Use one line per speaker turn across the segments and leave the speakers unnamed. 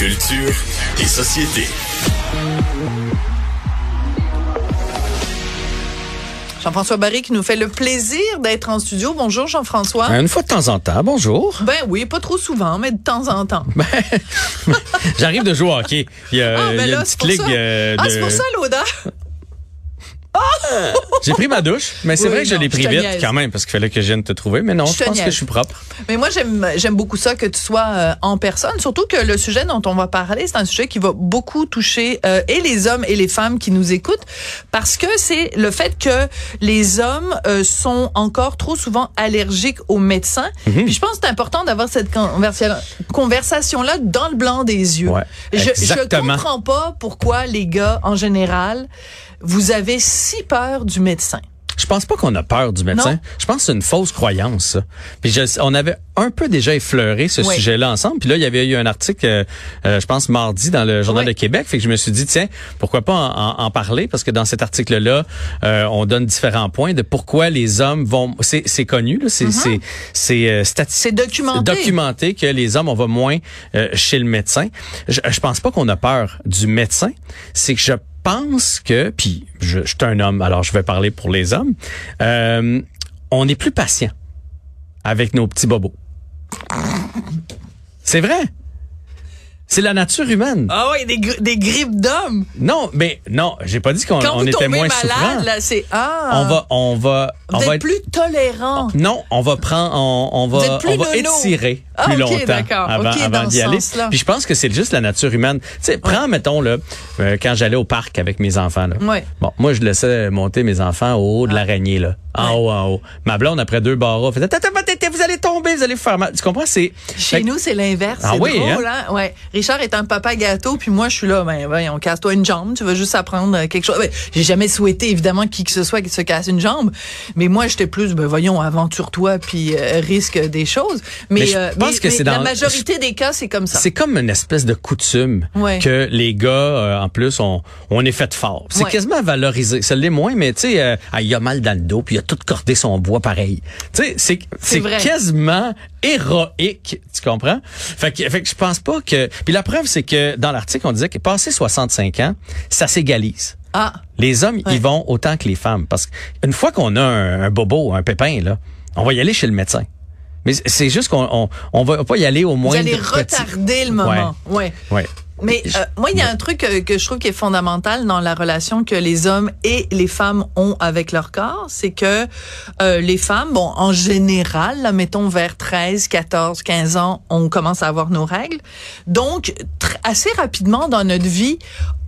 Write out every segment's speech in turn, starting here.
Culture et société.
Jean-François Barry qui nous fait le plaisir d'être en studio. Bonjour Jean-François.
Une fois de temps en temps, bonjour.
Ben oui, pas trop souvent, mais de temps en temps.
Ben, J'arrive de jouer au hockey. Il y a,
ah, ben
il y a
là,
une
c'est
petite
pour
ligue
ça.
euh,
Ah,
de...
c'est pour ça l'odeur.
J'ai pris ma douche, mais c'est
Oui,
vrai que je
non,
l'ai
je
pris
te
vite quand même parce qu'il fallait que je vienne te trouver. Mais non,
Je
pense que je suis propre.
Mais moi, j'aime beaucoup ça que tu sois euh, en personne, surtout que le sujet dont on va parler, c'est un sujet qui va beaucoup toucher euh, et les hommes et les femmes qui nous écoutent, parce que c'est le fait que les hommes euh, sont encore trop souvent allergiques aux médecins.
Mhm.
Puis je pense que c'est important d'avoir cette conversa- conversation-là dans le blanc des yeux.
Ouais,
je, je comprends pas pourquoi les gars, en général, vous avez si peur du médecin.
Je pense pas qu'on a peur du médecin.
Non.
Je pense que c'est une fausse croyance. Puis je- on avait un peu déjà effleuré ce
Oui.
sujet-là ensemble. Puis là, il y avait eu un article, euh, euh, je pense mardi dans le Journal
Oui.
de Québec. Fait que je me suis dit tiens, pourquoi pas en, en- en parler? Parce que dans cet article-là, euh, on donne différents points de pourquoi les hommes vont. C'est c'est connu, là. C'est c'est c'est euh, stati-
Mm-hmm. C'est documenté.
documenté que les hommes on va moins euh, chez le médecin. Je, je pense pas qu'on a peur du médecin. C'est que je pense que, puis je, je suis un homme, alors je vais parler pour les hommes. euh, on est plus patient avec nos petits bobos. C'est vrai. C'est la nature humaine.
Ah oui, des, gri- des grippes d'hommes.
Non, mais non, j'ai pas dit qu'on on était moins
malade, là, c'est ah.
On va, on va, on
Vous
va
êtes plus tolérant.
Non, on va prendre, on, va, on va étirer
Ah,
plus longtemps avant, d'y aller. Puis je pense que c'est juste la nature humaine. Tu sais, prends mettons là, euh, quand j'allais au parc avec mes enfants là.
Ouais.
Bon, moi je laissais monter mes enfants au haut de l'araignée là, en haut, en haut. Ma blonde après deux barras faisait, Tata, tata, tata, vous allez tomber, vous allez vous faire mal. Tu comprends? C'est
Chez nous, c'est l'inverse.
Ah oui,
drôle, hein? Ouais. Richard est un papa gâteau, puis moi, je suis là, ben, voyons, casse-toi une jambe, tu vas juste apprendre euh, quelque chose. Ben, J'ai jamais souhaité, évidemment, qui que ce soit qui se casse une jambe, mais moi, j'étais plus, ben, voyons, aventure-toi, puis euh, risque des choses. Mais,
Mais je
euh,
pense
mais-
que
mais
c'est
la
dans-
majorité des cas, c'est comme ça.
C'est comme une espèce de coutume
Ouais.
que les gars, euh, en plus, on, on est fait fort. C'est
Ouais.
quasiment valorisé. Ça l'est moins, mais tu sais, ah, il a mal dans le dos, puis il a tout cordé son bois pareil. Tu sais, c'est c'est quasiment héroïque, tu comprends? Fait que, fait que je pense pas que... Puis la preuve, c'est que dans l'article, on disait que passé 65 ans, ça s'égalise.
Ah,
Les hommes,
Ouais.
ils vont autant que les femmes. Parce qu'une fois qu'on a un, un bobo, un pépin, là, on va y aller chez le médecin. Mais c'est juste qu'on on, on va pas y aller au
vous
moins
allez retarder le moment. Ouais.
Ouais.
Mais euh, moi, il y a un truc euh, que je trouve qui est fondamental dans la relation que les hommes et les femmes ont avec leur corps, c'est que euh, les femmes, bon, en général, là, mettons vers 13, 14, 15 ans, on commence à avoir nos règles. Donc, assez rapidement dans notre vie,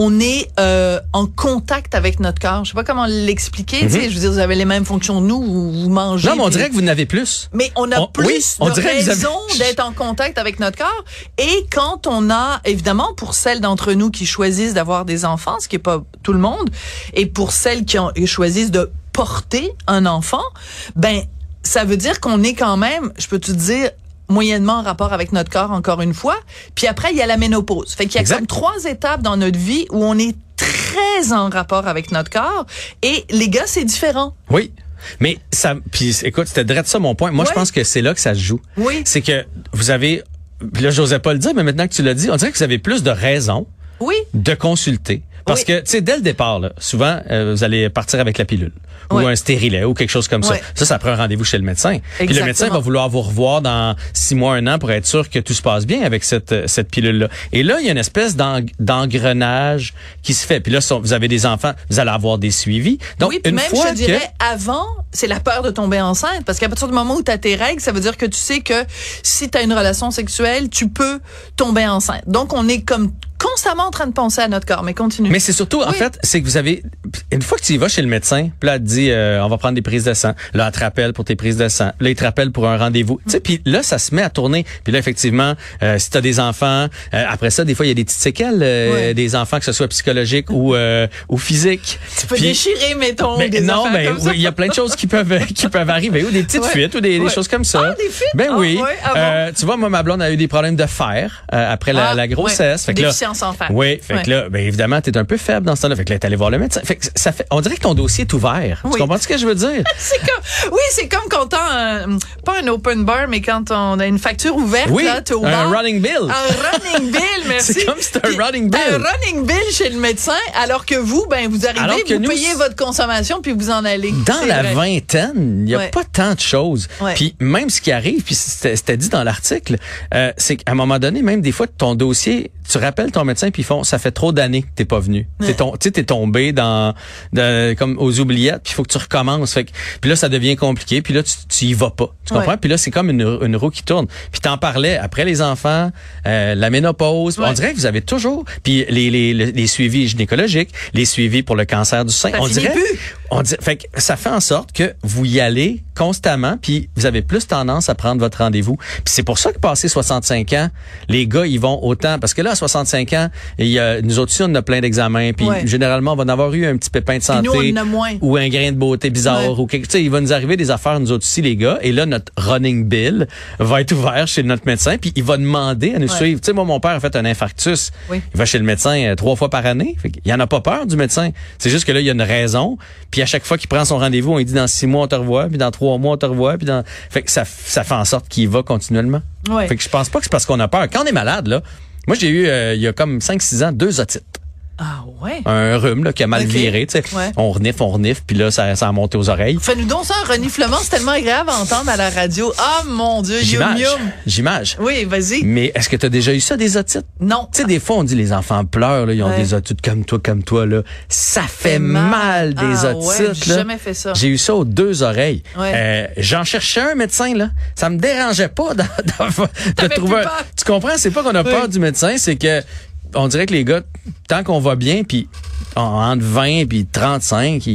on est euh, en contact avec notre corps. Je sais pas comment l'expliquer. tu sais, Je veux dire, vous avez les mêmes fonctions que nous, vous, vous mangez.
Non, mais on
puis-
dirait que vous n'avez plus.
mais on a
On-
plus
oui, on
de
avez-
raison d'être en contact avec notre corps. Et quand on a, évidemment, pour celles d'entre nous qui choisissent d'avoir des enfants, ce qui est pas tout le monde, et pour celles qui ont, choisissent de porter un enfant, ben, ça veut dire qu'on est quand même, je peux te dire, moyennement en rapport avec notre corps, encore une fois. Puis après, il y a la ménopause. Fait qu'il y a
Exact.
comme trois étapes dans notre vie où on est très en rapport avec notre corps. Et les gars, c'est différent.
Oui. Mais ça, puis écoute, c'était direct ça mon point. Moi, je pense que c'est là que ça se joue.
Oui.
C'est que vous avez, là, j'osais pas le dire, mais maintenant que tu l'as dit, on dirait que vous avez plus de raisons
Oui.
de consulter. Parce
Oui.
que, tu sais, dès le départ, là, souvent, euh, vous allez partir avec la pilule ou
Ouais.
un stérilet ou quelque chose comme ça. Ça, ça prend un rendez-vous chez le médecin. Puis le
Exactement.
médecin va vouloir vous revoir dans six mois, un an pour être sûr que tout se passe bien avec cette, euh, cette pilule-là. Et là, il y a une espèce d'eng- d'engrenage qui se fait. Puis là, si vous avez des enfants, vous allez avoir des suivis. Donc,
oui, puis
une
même,
fois
je dirais,
que...
avant, c'est la peur de tomber enceinte. Parce qu'à partir du moment où tu as tes règles, ça veut dire que tu sais que si tu as une relation sexuelle, tu peux tomber enceinte. Donc, on est comme constamment en train de penser à notre corps. Mais continue.
Mais c'est surtout, en fait, c'est que vous avez, une fois que tu y vas chez le médecin, puis là, elle te dit, euh, on va prendre des prises de sang. Là, elle te rappelle pour tes prises de sang. Là, il te rappelle pour un rendez-vous. Tu sais, puis là, ça se met à tourner. Puis là, effectivement, euh, si tu as des enfants, euh, après ça, des fois, il y a des petites séquelles, euh, des enfants, que ce soit psychologique ou, euh, ou physique.
tu peux déchirer, mettons,
mais
des
non, ben oui, il y a plein de choses qui peuvent qui peuvent arriver ou des petites
Ouais.
fuites ou des, choses comme ça.
Ah, des fuites?
Ben
Ah,
oui.
ouais. Ah bon?
Euh, tu vois, moi ma blonde a eu des problèmes de fer euh, après la, la grossesse.
ouais.
Fait que là,
En.
Oui, fait que là, ben évidemment, t'es un peu faible dans ce temps-là. Fait que là, t'es allé voir le médecin. Fait que ça fait, on dirait que ton dossier est ouvert.
Oui.
Tu comprends ce que je veux dire?
C'est comme, oui, c'est comme quand t'as un, pas un open bar, mais quand on a une facture ouverte,
Oui,
là, t'es au
un
bar.
running bill.
Un running bill, merci.
C'est comme si c'était un running bill.
Un running bill chez le médecin, alors que vous, ben, vous
Alors
arrivez,
que
vous
nous,
payez votre consommation, puis vous en allez.
Dans la
vrai.
vingtaine, il n'y a
Ouais.
pas tant de choses.
Ouais.
Puis même ce qui arrive, puis c'était dit dans l'article, euh, c'est qu'à un moment donné, même des fois, ton dossier, tu rappelles ton médecin, puis ils font, ça fait trop d'années que t'es pas venu. T'es ton- tombé dans, comme aux oubliettes, puis il faut que tu recommences. Fait que, puis là, ça devient compliqué, puis là, tu, tu y vas pas. Tu comprends?
Ouais.
Puis là, c'est comme une, une roue qui tourne. Puis t'en parlais après les enfants, euh, la ménopause.
Ouais.
On dirait que vous avez toujours, puis les, les, les, les suivis gynécologiques, les suivis pour le cancer du sein.
Ça
on dirait,
plus.
on dit, fait que ça fait en sorte que vous y allez constamment, puis vous avez plus tendance à prendre votre rendez-vous. Puis c'est pour ça que passé 65 ans, les gars ils vont autant parce que là à 65 ans, a, nous autres aussi on a plein d'examens, puis
Ouais.
généralement on va en avoir eu un petit pépin de santé
nous, on en a moins.
ou un grain de beauté bizarre
Ouais.
ou quelque, tu sais, il va nous arriver des affaires nous autres aussi les gars, et là notre running bill va être ouvert chez notre médecin, puis il va demander à nous
Ouais.
suivre. Tu sais moi mon père a fait un infarctus,
Oui.
il va chez le médecin euh, trois fois par année, fait il en a pas peur du médecin. C'est juste que là il y a une raison, puis à chaque fois qu'il prend son rendez-vous, on lui dit dans six mois on te revoit, puis dans trois mois on te revoit, puis dans, fait que ça, ça fait en sorte qu'il va continuellement.
Ouais.
Fait que je pense pas que c'est parce qu'on a peur. Quand on est malade là, moi j'ai eu euh, il y a comme 5-6 ans deux otites
Ah, ouais.
un rhume là, qui a mal viré. tu sais.
Ouais.
On renifle, on renifle, puis là, ça, ça a monté aux oreilles.
Fais-nous donc ça, un reniflement, c'est tellement agréable à entendre à la radio. Ah, mon Dieu, yum
J'image.
yum.
J'image.
Oui, vas-y.
Mais est-ce que tu as déjà eu ça, des otites?
Non.
Tu sais, des fois, on dit les enfants pleurent, là, ils ont
Ouais.
des otites comme toi, comme toi. Là. Ça fait mal,
mal.
des
Ah,
otites.
ouais, j'ai jamais fait ça.
J'ai eu ça aux deux oreilles.
Ouais.
Euh, J'en cherchais un médecin, là. Ça me dérangeait pas de, de- trouver un-. Tu comprends? C'est pas qu'on a
Oui.
peur du médecin, c'est que on dirait que les gars, tant qu'on va bien, puis en- entre 20 puis 35,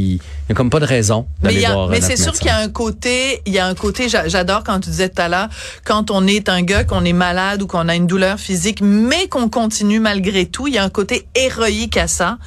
il n'y a comme pas de raison
Mais,
d'aller voir
mais
notre
c'est sûr qu'il y a un côté, il y a un côté, j'a- j'adore quand tu disais tout à l'heure, quand on est un gars, qu'on est malade ou qu'on a une douleur physique, mais qu'on continue malgré tout, il y a un côté héroïque à ça.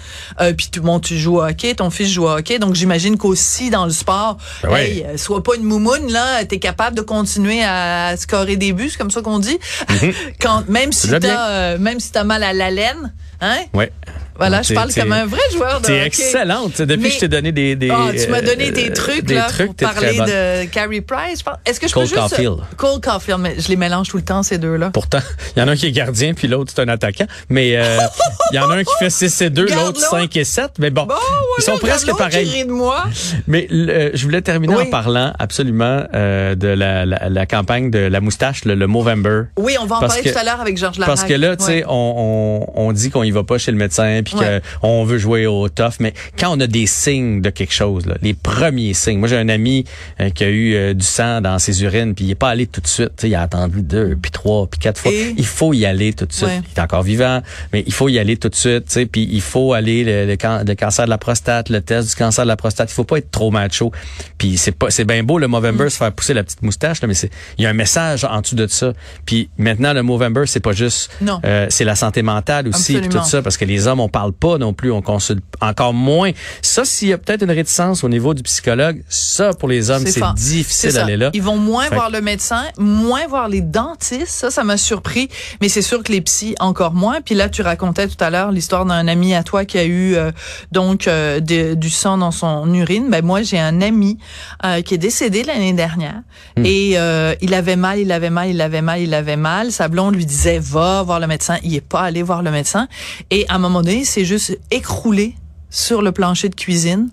Euh, puis tout bon, tu joues au hockey, ton fils joue au hockey, donc j'imagine qu'aussi dans le sport,
Ben
hey, euh, sois pas une moumoune là, t'es capable de continuer à scorer des buts, c'est comme ça qu'on dit. quand même si t'as, euh, même si t'as mal à la laine, hein?
Ouais.
Voilà, je
t'es-
parle
t'es-
comme un vrai joueur de
T'es
hockey.
excellente. Tu sais, Depuis
Mais-
que je t'ai donné des, des
Ah, tu m'as donné
euh,
des trucs
des
là
trucs,
pour
t'es
parler de Carrie Price. Est-ce que je
Cole
peux juste
Caulfield.
Cole Caulfield, mais je les mélange tout le temps ces deux là.
Pourtant, il y en a un qui est gardien, puis l'autre, c'est un attaquant. Mais euh, il y en a un qui fait 6 et 2,
Garde
l'autre
l'autre.
5 et 7. Mais bon,
Bon,
ils sont presque pareils.
de moi.
Mais le- je voulais terminer
Oui.
en parlant absolument euh, de la, la, la campagne de la moustache, le, le Movember.
Oui, on va en
Parce
parler
que-
tout à l'heure avec Georges Larac.
Parce que là, tu sais,
Ouais.
on, on, on dit qu'on y va pas chez le médecin, puis
Ouais.
qu'on veut jouer au tough, mais quand on a des signes de quelque chose, là, les premiers signes. Moi, j'ai un ami euh, qui a eu euh, du sang dans ses urines, puis il est pas allé tout de suite. Tu sais, il a attendu deux, puis trois, puis quatre fois.
Et?
Il faut y aller tout de suite.
Ouais.
Il est encore vivant, mais il faut y aller tout de suite. Tu sais, puis il faut aller le, le, can- le cancer de la prostate, le test du cancer de la prostate. Il faut pas être trop macho. Puis c'est pas, c'est bien beau le Movember
Mm.
se faire pousser la petite moustache, là, mais c'est, il y a un message en dessous de ça. Puis maintenant, le Movember, c'est pas juste,
Non.
euh, c'est la santé mentale aussi, tout ça, parce que les hommes, on parle pas non plus, on consulte encore moins. Ça, s'il y a peut-être une réticence au niveau du psychologue, ça, pour les hommes, c'est difficile d'aller là.
Ils vont moins
Fait
voir le médecin, moins voir les dentistes. Ça, ça m'a surpris. Mais c'est sûr que les psys, encore moins. Puis là, tu racontais tout à l'heure l'histoire d'un ami à toi qui a eu euh, donc euh, de- du sang dans son urine. Ben moi, j'ai un ami euh, qui est décédé l'année dernière
Hmm.
et euh, il avait mal, il avait mal, il avait mal, il avait mal. Sa blonde lui disait va voir le médecin. Il est pas allé voir le médecin. Et à un moment donné, s'est juste écroulé sur le plancher de cuisine.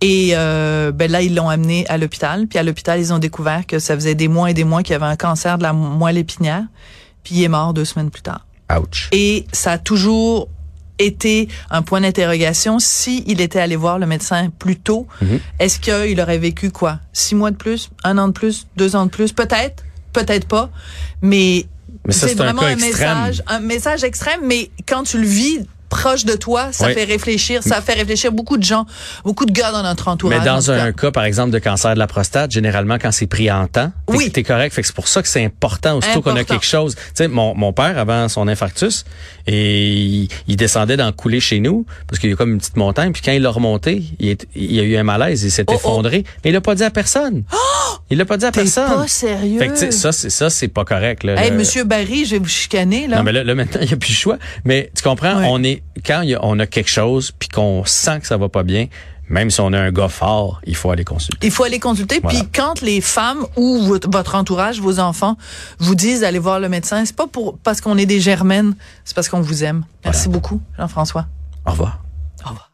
Et euh, ben là, ils l'ont amené à l'hôpital. Puis à l'hôpital, ils ont découvert que ça faisait des mois et des mois qu'il avait un cancer de la moelle épinière. Puis il est mort deux semaines plus tard.
Ouch.
Et ça a toujours été un point d'interrogation. Si il était allé voir le médecin plus tôt,
Mhm.
est-ce qu'il aurait vécu quoi? Six mois de plus, un an de plus, deux ans de plus, peut-être, peut-être pas. Mais,
c'est
vraiment un message, un message extrême. Mais quand tu le vis proche de toi, ça
Oui.
fait réfléchir. Ça fait réfléchir beaucoup de gens, beaucoup de gars dans notre entourage.
Mais dans
en
un
cas.
cas, par exemple, de cancer de la prostate, généralement, quand c'est pris en temps, t'es,
Oui.
t'es correct. Fait que c'est pour ça que c'est important, aussitôt qu'on a
Important.
quelque chose. Tu sais, mon, mon père, avant son infarctus, et il, il descendait dans le coulé chez nous, parce qu'il y a comme une petite montagne, puis quand il l'a remonté, il, est- il a eu un malaise, il s'est
Oh, oh.
effondré, mais il a pas dit à personne. Il l'a pas dit à personne.
pas sérieux.
Fait que, ça, c'est ça, c'est pas correct. Là,
Hey,
Le-
Monsieur Barry, je vais vous chicaner, là.
Non, mais là, là, maintenant, il n'y a plus le choix. Mais tu comprends,
Ouais.
on est quand il y a- on a quelque chose puis qu'on sent que ça va pas bien, même si on a un gars fort, il faut aller consulter.
Il faut aller consulter.
Voilà.
Puis quand les femmes ou votre votre entourage, vos enfants, vous disent d'aller voir le médecin, c'est pas pour parce qu'on est des germaines, c'est parce qu'on vous aime. Merci beaucoup, Jean-François.
Au revoir.
Au revoir.